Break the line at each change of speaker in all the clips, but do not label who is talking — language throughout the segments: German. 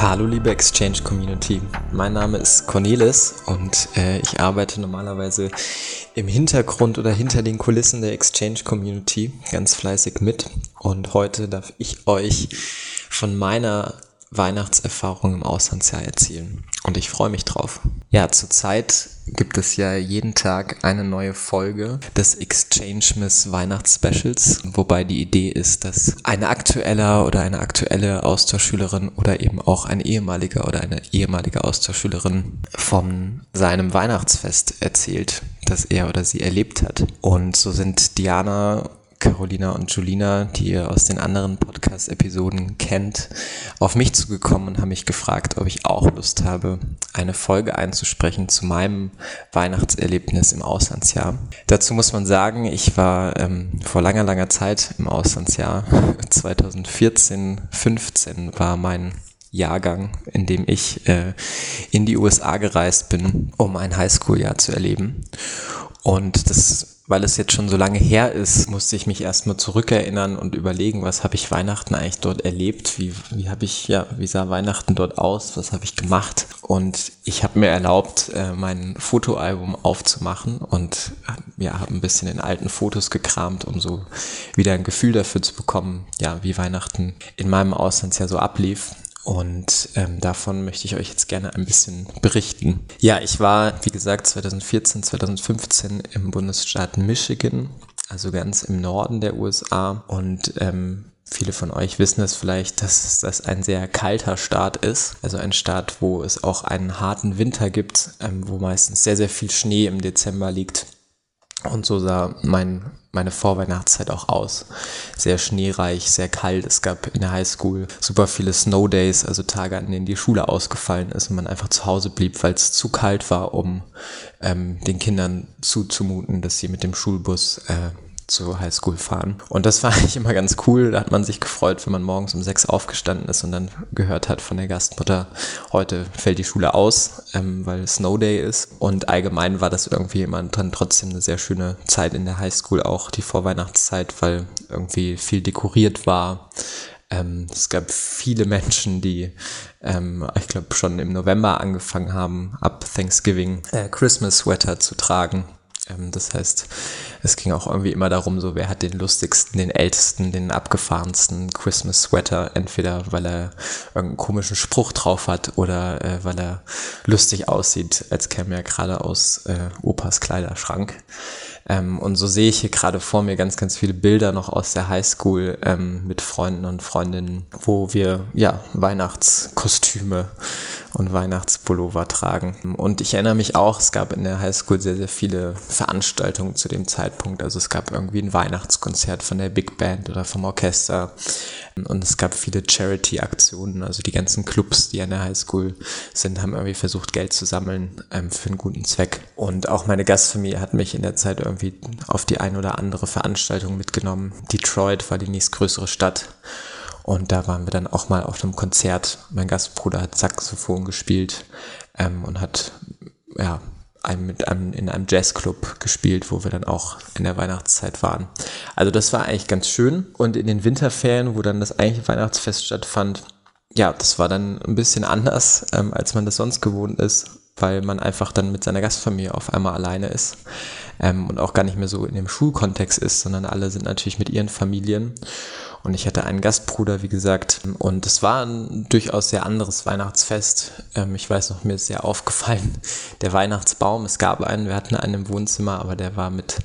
Hallo liebe Exchange Community, mein Name ist Cornelis und äh, ich arbeite normalerweise im Hintergrund oder hinter den Kulissen der Exchange Community ganz fleißig mit. Und heute darf ich euch von meiner Weihnachtserfahrung im Auslandsjahr erzählen und ich freue mich drauf. Ja, zurzeit gibt es ja jeden Tag eine neue Folge des Exchange Miss Weihnachtsspecials, wobei die Idee ist, dass ein aktueller oder eine aktuelle Austauschschülerin oder eben auch ein ehemaliger oder eine ehemalige Austauschschülerin von seinem Weihnachtsfest erzählt, das er oder sie erlebt hat. Und so sind Diana Carolina und Julina, die ihr aus den anderen Podcast-Episoden kennt, auf mich zugekommen und haben mich gefragt, ob ich auch Lust habe, eine Folge einzusprechen zu meinem Weihnachtserlebnis im Auslandsjahr. Dazu muss man sagen, ich war ähm, vor langer, langer Zeit im Auslandsjahr. 2014, 15 war mein Jahrgang, in dem ich äh, in die USA gereist bin, um ein Highschool-Jahr zu erleben. Und das weil es jetzt schon so lange her ist, musste ich mich erstmal zurückerinnern und überlegen, was habe ich Weihnachten eigentlich dort erlebt, wie, wie habe ich, ja, wie sah Weihnachten dort aus, was habe ich gemacht. Und ich habe mir erlaubt, äh, mein Fotoalbum aufzumachen und ja, habe ein bisschen in alten Fotos gekramt, um so wieder ein Gefühl dafür zu bekommen, ja, wie Weihnachten in meinem Auslandsjahr so ablief. Und ähm, davon möchte ich euch jetzt gerne ein bisschen berichten. Ja, ich war, wie gesagt, 2014, 2015 im Bundesstaat Michigan, also ganz im Norden der USA. Und ähm, Viele von euch wissen es vielleicht, dass das ein sehr kalter Staat ist. Also ein Staat, wo es auch einen harten Winter gibt, ähm, wo meistens sehr, sehr viel Schnee im Dezember liegt. Und so sah mein, meine Vorweihnachtszeit auch aus. Sehr schneereich, sehr kalt. Es gab in der Highschool super viele Snow Days, also Tage, an denen die Schule ausgefallen ist und man einfach zu Hause blieb, weil es zu kalt war, um ähm, den Kindern zuzumuten, dass sie mit dem Schulbus äh, zur Highschool fahren. Und das war eigentlich immer ganz cool. Da hat man sich gefreut, wenn man morgens um sechs aufgestanden ist und dann gehört hat von der Gastmutter, heute fällt die Schule aus, ähm, weil Snow Day ist. Und allgemein war das irgendwie immer dann trotzdem eine sehr schöne Zeit in der Highschool, auch die Vorweihnachtszeit, weil irgendwie viel dekoriert war. Ähm, es gab viele Menschen, die, ähm, ich glaube, schon im November angefangen haben, ab Thanksgiving äh, Christmas Sweater zu tragen das heißt, es ging auch irgendwie immer darum, so wer hat den lustigsten, den ältesten, den abgefahrensten Christmas Sweater, entweder weil er irgendeinen komischen Spruch drauf hat oder äh, weil er lustig aussieht, als käme er gerade aus äh, Opas Kleiderschrank. Ähm, und so sehe ich hier gerade vor mir ganz, ganz viele Bilder noch aus der Highschool ähm, mit Freunden und Freundinnen, wo wir ja Weihnachtskostüme und Weihnachtspullover tragen. Und ich erinnere mich auch, es gab in der Highschool sehr, sehr viele Veranstaltungen zu dem Zeitpunkt. Also es gab irgendwie ein Weihnachtskonzert von der Big Band oder vom Orchester. Und es gab viele Charity-Aktionen. Also die ganzen Clubs, die an der Highschool sind, haben irgendwie versucht, Geld zu sammeln ähm, für einen guten Zweck. Und auch meine Gastfamilie hat mich in der Zeit irgendwie auf die ein oder andere Veranstaltung mitgenommen. Detroit war die nächstgrößere Stadt. Und da waren wir dann auch mal auf einem Konzert. Mein Gastbruder hat Saxophon gespielt ähm, und hat ja einem, mit einem, in einem Jazzclub gespielt, wo wir dann auch in der Weihnachtszeit waren. Also das war eigentlich ganz schön. Und in den Winterferien, wo dann das eigentliche Weihnachtsfest stattfand, ja, das war dann ein bisschen anders, ähm, als man das sonst gewohnt ist, weil man einfach dann mit seiner Gastfamilie auf einmal alleine ist ähm, und auch gar nicht mehr so in dem Schulkontext ist, sondern alle sind natürlich mit ihren Familien. Und ich hatte einen Gastbruder, wie gesagt. Und es war ein durchaus sehr anderes Weihnachtsfest. Ähm, ich weiß noch, mir ist sehr aufgefallen, der Weihnachtsbaum. Es gab einen, wir hatten einen im Wohnzimmer, aber der war mit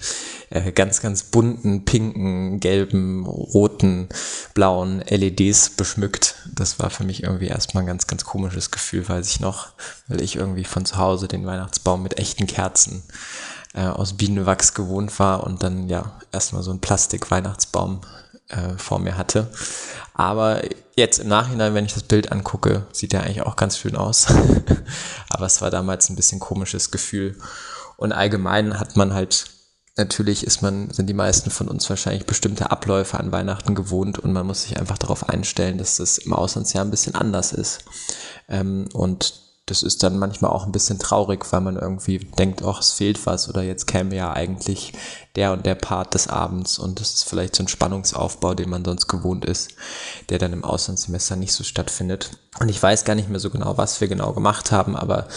äh, ganz, ganz bunten, pinken, gelben, roten, blauen LEDs beschmückt. Das war für mich irgendwie erstmal ein ganz, ganz komisches Gefühl, weiß ich noch, weil ich irgendwie von zu Hause den Weihnachtsbaum mit echten Kerzen äh, aus Bienenwachs gewohnt war und dann ja erstmal so ein Plastik-Weihnachtsbaum äh, vor mir hatte. Aber jetzt im Nachhinein, wenn ich das Bild angucke, sieht er eigentlich auch ganz schön aus. Aber es war damals ein bisschen komisches Gefühl. Und allgemein hat man halt, natürlich ist man, sind die meisten von uns wahrscheinlich bestimmte Abläufe an Weihnachten gewohnt und man muss sich einfach darauf einstellen, dass das im Auslandsjahr ein bisschen anders ist. Ähm, und das ist dann manchmal auch ein bisschen traurig, weil man irgendwie denkt, ach, es fehlt was oder jetzt käme ja eigentlich der und der Part des Abends und das ist vielleicht so ein Spannungsaufbau, den man sonst gewohnt ist, der dann im Auslandssemester nicht so stattfindet. Und ich weiß gar nicht mehr so genau, was wir genau gemacht haben, aber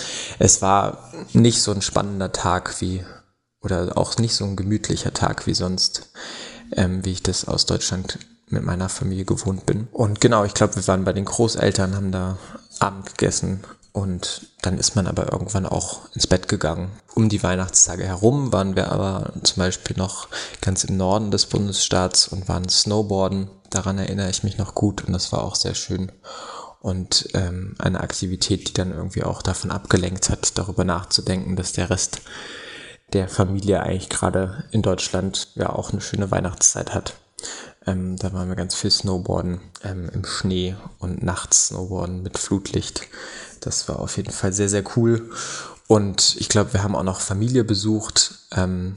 es war nicht so ein spannender Tag wie, oder auch nicht so ein gemütlicher Tag wie sonst, ähm, wie ich das aus Deutschland mit meiner Familie gewohnt bin. Und genau, ich glaube, wir waren bei den Großeltern, haben da Abend gegessen und dann ist man aber irgendwann auch ins Bett gegangen. Um die Weihnachtstage herum waren wir aber zum Beispiel noch ganz im Norden des Bundesstaats und waren Snowboarden. Daran erinnere ich mich noch gut und das war auch sehr schön. Und ähm, eine Aktivität, die dann irgendwie auch davon abgelenkt hat, darüber nachzudenken, dass der Rest der Familie eigentlich gerade in Deutschland ja auch eine schöne Weihnachtszeit hat. Ähm, da waren wir ganz viel Snowboarden ähm, im Schnee und nachts Snowboarden mit Flutlicht. Das war auf jeden Fall sehr, sehr cool. Und ich glaube, wir haben auch noch Familie besucht. Ähm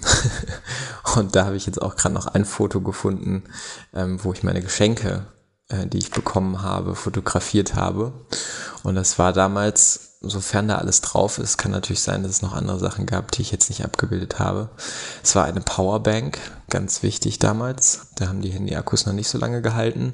und da habe ich jetzt auch gerade noch ein Foto gefunden, ähm, wo ich meine Geschenke, äh, die ich bekommen habe, fotografiert habe. Und das war damals sofern da alles drauf ist, kann natürlich sein, dass es noch andere Sachen gab, die ich jetzt nicht abgebildet habe. Es war eine Powerbank, ganz wichtig damals. Da haben die Handy-Akkus noch nicht so lange gehalten.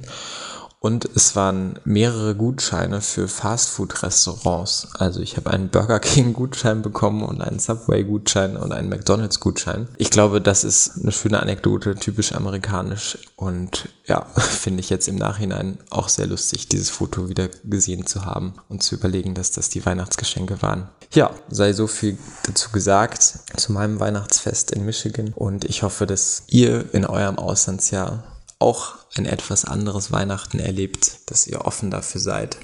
Und es waren mehrere Gutscheine für Fastfood-Restaurants. Also ich habe einen Burger King-Gutschein bekommen und einen Subway-Gutschein und einen McDonald's-Gutschein. Ich glaube, das ist eine schöne Anekdote, typisch amerikanisch. Und ja, finde ich jetzt im Nachhinein auch sehr lustig, dieses Foto wieder gesehen zu haben und zu überlegen, dass das die Weihnachtsgeschenke waren. Ja, sei so viel dazu gesagt zu meinem Weihnachtsfest in Michigan. Und ich hoffe, dass ihr in eurem Auslandsjahr auch ein etwas anderes Weihnachten erlebt, dass ihr offen dafür seid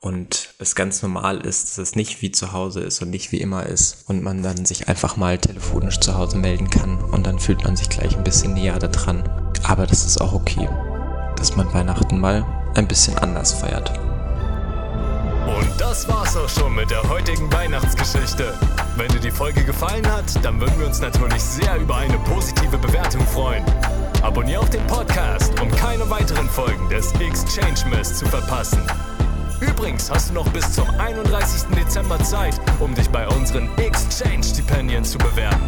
und es ganz normal ist, dass es nicht wie zu Hause ist und nicht wie immer ist und man dann sich einfach mal telefonisch zu Hause melden kann und dann fühlt man sich gleich ein bisschen näher daran. Aber das ist auch okay, dass man Weihnachten mal ein bisschen anders feiert.
Und das war's auch schon mit der heutigen Weihnachtsgeschichte. Wenn dir die Folge gefallen hat, dann würden wir uns natürlich sehr über eine positive Bewertung freuen. Abonnier auch den Podcast, um keine weiteren Folgen des Exchange Mess zu verpassen. Übrigens hast du noch bis zum 31. Dezember Zeit, um dich bei unseren Exchange-Stipendien zu bewerben.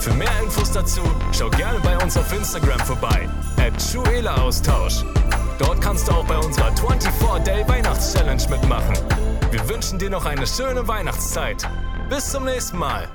Für mehr Infos dazu schau gerne bei uns auf Instagram vorbei, at Austausch. Dort kannst du auch bei unserer 24-Day Weihnachts-Challenge mitmachen. Wir wünschen dir noch eine schöne Weihnachtszeit. Bis zum nächsten Mal.